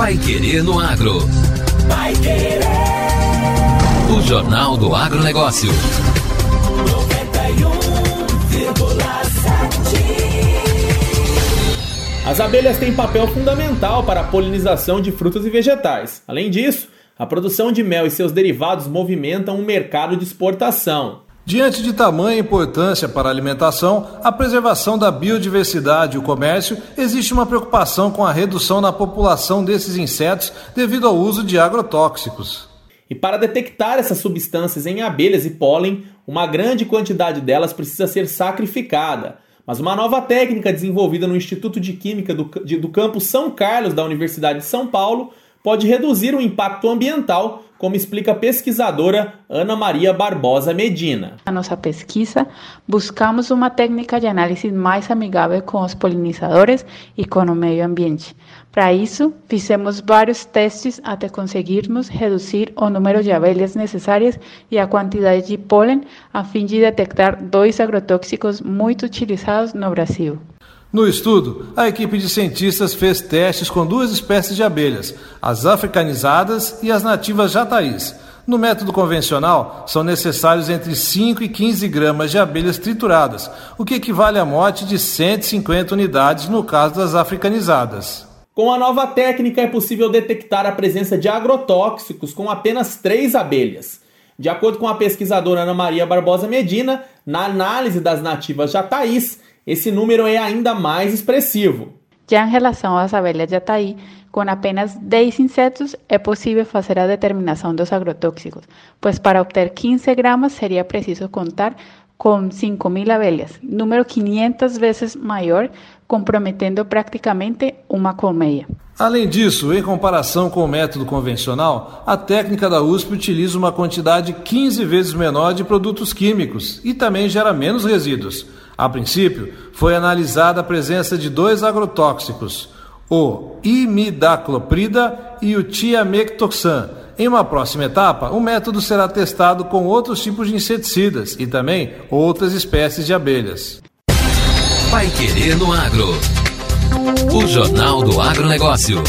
Pai Querer no Agro. Pai Querer. O Jornal do Agronegócio. 91,7. As abelhas têm papel fundamental para a polinização de frutas e vegetais. Além disso, a produção de mel e seus derivados movimentam um mercado de exportação. Diante de tamanha importância para a alimentação, a preservação da biodiversidade e o comércio, existe uma preocupação com a redução na população desses insetos devido ao uso de agrotóxicos. E para detectar essas substâncias em abelhas e pólen, uma grande quantidade delas precisa ser sacrificada. Mas uma nova técnica desenvolvida no Instituto de Química do, de, do campus São Carlos da Universidade de São Paulo pode reduzir o impacto ambiental, como explica a pesquisadora Ana Maria Barbosa Medina. Na nossa pesquisa, buscamos uma técnica de análise mais amigável com os polinizadores e com o meio ambiente. Para isso, fizemos vários testes até conseguirmos reduzir o número de abelhas necessárias e a quantidade de pólen, a fim de detectar dois agrotóxicos muito utilizados no Brasil. No estudo, a equipe de cientistas fez testes com duas espécies de abelhas, as africanizadas e as nativas jataís. No método convencional, são necessários entre 5 e 15 gramas de abelhas trituradas, o que equivale à morte de 150 unidades no caso das africanizadas. Com a nova técnica, é possível detectar a presença de agrotóxicos com apenas três abelhas. De acordo com a pesquisadora Ana Maria Barbosa Medina, na análise das nativas jataís, esse número é ainda mais expressivo. Já em relação às abelhas de Ataí, com apenas 10 insetos é possível fazer a determinação dos agrotóxicos, pois para obter 15 gramas seria preciso contar com 5.000 abelhas, número 500 vezes maior, comprometendo praticamente uma colmeia. Além disso, em comparação com o método convencional, a técnica da USP utiliza uma quantidade 15 vezes menor de produtos químicos e também gera menos resíduos. A princípio, foi analisada a presença de dois agrotóxicos, o imidacloprida e o tiamectoxan. Em uma próxima etapa, o método será testado com outros tipos de inseticidas e também outras espécies de abelhas. Vai querer no agro. O Jornal do Agronegócio.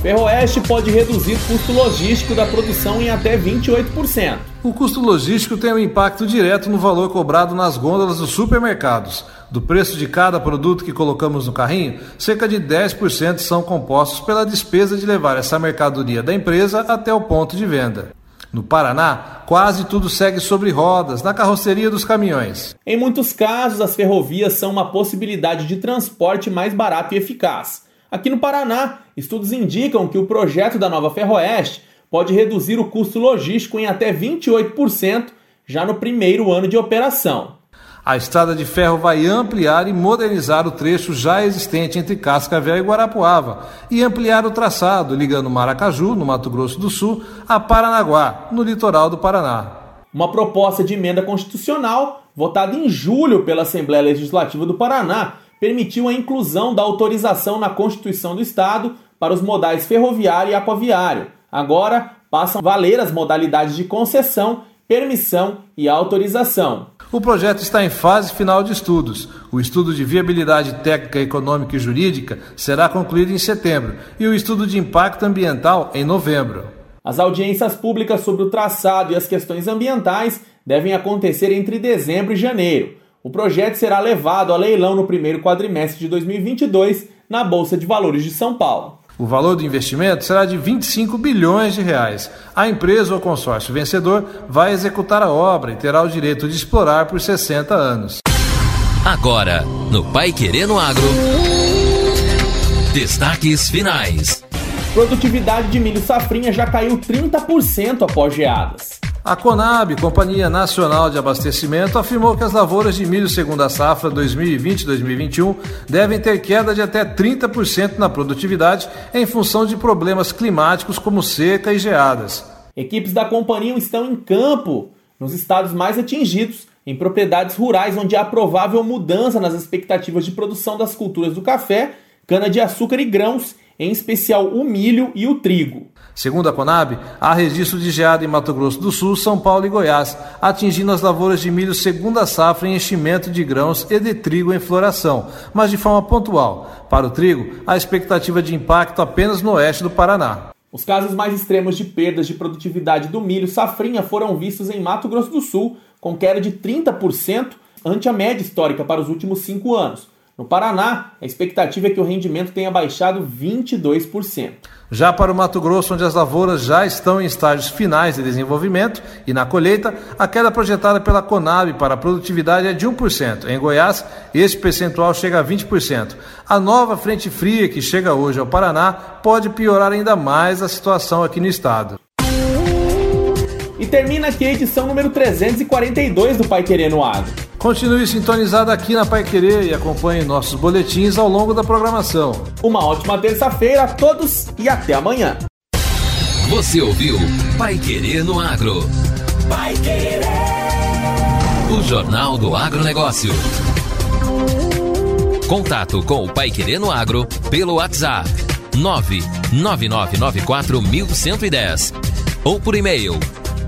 Ferroeste pode reduzir o custo logístico da produção em até 28%. O custo logístico tem um impacto direto no valor cobrado nas gôndolas dos supermercados. Do preço de cada produto que colocamos no carrinho, cerca de 10% são compostos pela despesa de levar essa mercadoria da empresa até o ponto de venda. No Paraná, quase tudo segue sobre rodas, na carroceria dos caminhões. Em muitos casos, as ferrovias são uma possibilidade de transporte mais barato e eficaz. Aqui no Paraná, estudos indicam que o projeto da nova Ferroeste pode reduzir o custo logístico em até 28% já no primeiro ano de operação. A estrada de ferro vai ampliar e modernizar o trecho já existente entre Cascavel e Guarapuava e ampliar o traçado ligando Maracaju, no Mato Grosso do Sul, a Paranaguá, no litoral do Paraná. Uma proposta de emenda constitucional, votada em julho pela Assembleia Legislativa do Paraná, permitiu a inclusão da autorização na Constituição do Estado para os modais ferroviário e aquaviário. Agora passam a valer as modalidades de concessão, permissão e autorização. O projeto está em fase final de estudos. O estudo de viabilidade técnica, econômica e jurídica será concluído em setembro e o estudo de impacto ambiental em novembro. As audiências públicas sobre o traçado e as questões ambientais devem acontecer entre dezembro e janeiro. O projeto será levado a leilão no primeiro quadrimestre de 2022 na Bolsa de Valores de São Paulo. O valor do investimento será de 25 bilhões de reais. A empresa ou consórcio vencedor vai executar a obra e terá o direito de explorar por 60 anos. Agora, no Pai Querendo Agro. Destaques finais. Produtividade de milho safrinha já caiu 30% após geadas. A Conab, Companhia Nacional de Abastecimento, afirmou que as lavouras de milho segundo a safra 2020-2021 devem ter queda de até 30% na produtividade em função de problemas climáticos como seca e geadas. Equipes da companhia estão em campo nos estados mais atingidos, em propriedades rurais onde há provável mudança nas expectativas de produção das culturas do café, cana-de-açúcar e grãos em especial o milho e o trigo. Segundo a Conab, há registro de geada em Mato Grosso do Sul, São Paulo e Goiás, atingindo as lavouras de milho segunda safra em enchimento de grãos e de trigo em floração, mas de forma pontual. Para o trigo, há expectativa de impacto apenas no oeste do Paraná. Os casos mais extremos de perdas de produtividade do milho safrinha foram vistos em Mato Grosso do Sul, com queda de 30% ante a média histórica para os últimos cinco anos. No Paraná, a expectativa é que o rendimento tenha baixado 22%. Já para o Mato Grosso, onde as lavouras já estão em estágios finais de desenvolvimento e na colheita, a queda projetada pela Conab para a produtividade é de 1%. Em Goiás, esse percentual chega a 20%. A nova frente fria que chega hoje ao Paraná pode piorar ainda mais a situação aqui no estado. E termina aqui a edição número 342 do Pai Querendo Agro. Continue sintonizado aqui na Pai Querer e acompanhe nossos boletins ao longo da programação. Uma ótima terça-feira a todos e até amanhã. Você ouviu Pai Querer no Agro. Pai Querer. O Jornal do Agronegócio. Contato com o Pai Querer no Agro pelo WhatsApp 999941110 ou por e-mail